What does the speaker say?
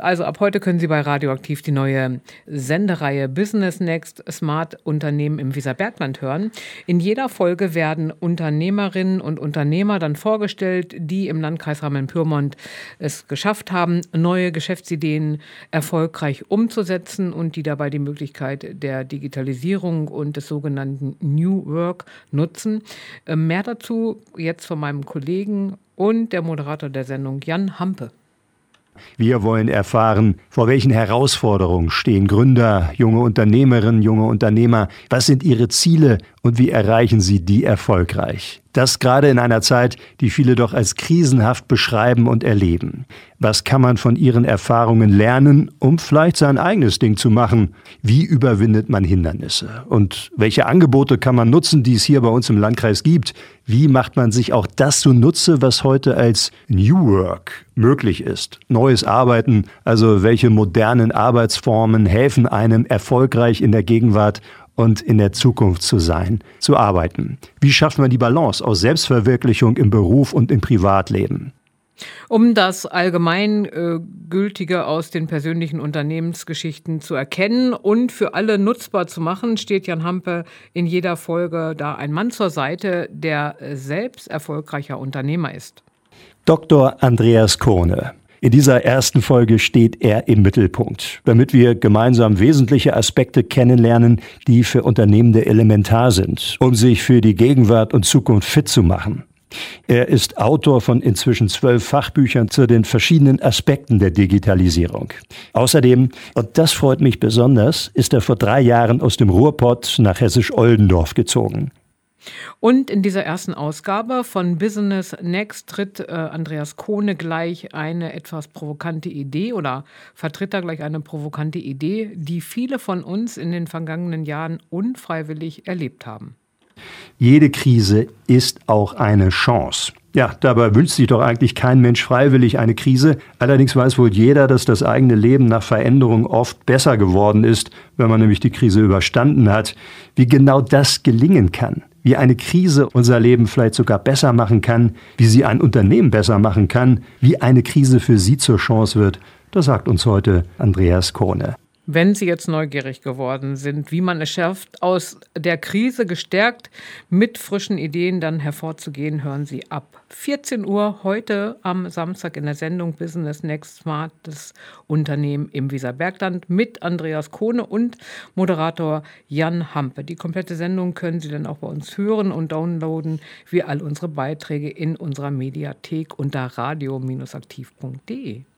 Also ab heute können Sie bei Radioaktiv die neue Sendereihe Business Next Smart Unternehmen im Weserbergland hören. In jeder Folge werden Unternehmerinnen und Unternehmer dann vorgestellt, die im Landkreis Hameln-Pyrmont es geschafft haben, neue Geschäftsideen erfolgreich umzusetzen und die dabei die Möglichkeit der Digitalisierung und des sogenannten New Work nutzen. Äh, mehr dazu jetzt von meinem Kollegen und der Moderator der Sendung Jan Hampe. Wir wollen erfahren, vor welchen Herausforderungen stehen Gründer, junge Unternehmerinnen, junge Unternehmer, was sind ihre Ziele und wie erreichen sie die erfolgreich. Das gerade in einer Zeit, die viele doch als krisenhaft beschreiben und erleben. Was kann man von ihren Erfahrungen lernen, um vielleicht sein eigenes Ding zu machen? Wie überwindet man Hindernisse? Und welche Angebote kann man nutzen, die es hier bei uns im Landkreis gibt? Wie macht man sich auch das zunutze, was heute als New Work möglich ist? Neues Arbeiten, also welche modernen Arbeitsformen helfen einem erfolgreich in der Gegenwart und in der Zukunft zu sein, zu arbeiten. Wie schafft man die Balance aus Selbstverwirklichung im Beruf und im Privatleben? Um das Allgemeingültige äh, aus den persönlichen Unternehmensgeschichten zu erkennen und für alle nutzbar zu machen, steht Jan Hampe in jeder Folge da ein Mann zur Seite, der selbst erfolgreicher Unternehmer ist. Dr. Andreas Kohne, in dieser ersten Folge steht er im Mittelpunkt, damit wir gemeinsam wesentliche Aspekte kennenlernen, die für Unternehmende elementar sind, um sich für die Gegenwart und Zukunft fit zu machen. Er ist Autor von inzwischen zwölf Fachbüchern zu den verschiedenen Aspekten der Digitalisierung. Außerdem, und das freut mich besonders, ist er vor drei Jahren aus dem Ruhrpott nach Hessisch-Oldendorf gezogen. Und in dieser ersten Ausgabe von Business Next tritt äh, Andreas Kohne gleich eine etwas provokante Idee oder vertritt da gleich eine provokante Idee, die viele von uns in den vergangenen Jahren unfreiwillig erlebt haben. Jede Krise ist auch eine Chance. Ja, dabei wünscht sich doch eigentlich kein Mensch freiwillig eine Krise. Allerdings weiß wohl jeder, dass das eigene Leben nach Veränderung oft besser geworden ist, wenn man nämlich die Krise überstanden hat. Wie genau das gelingen kann, wie eine Krise unser Leben vielleicht sogar besser machen kann, wie sie ein Unternehmen besser machen kann, wie eine Krise für Sie zur Chance wird, das sagt uns heute Andreas Kohne. Wenn Sie jetzt neugierig geworden sind, wie man es schafft, aus der Krise gestärkt mit frischen Ideen dann hervorzugehen, hören Sie ab 14 Uhr heute am Samstag in der Sendung Business Next Smart das Unternehmen im Wieserbergland mit Andreas Kohne und Moderator Jan Hampe. Die komplette Sendung können Sie dann auch bei uns hören und downloaden, wie all unsere Beiträge in unserer Mediathek unter radio-aktiv.de.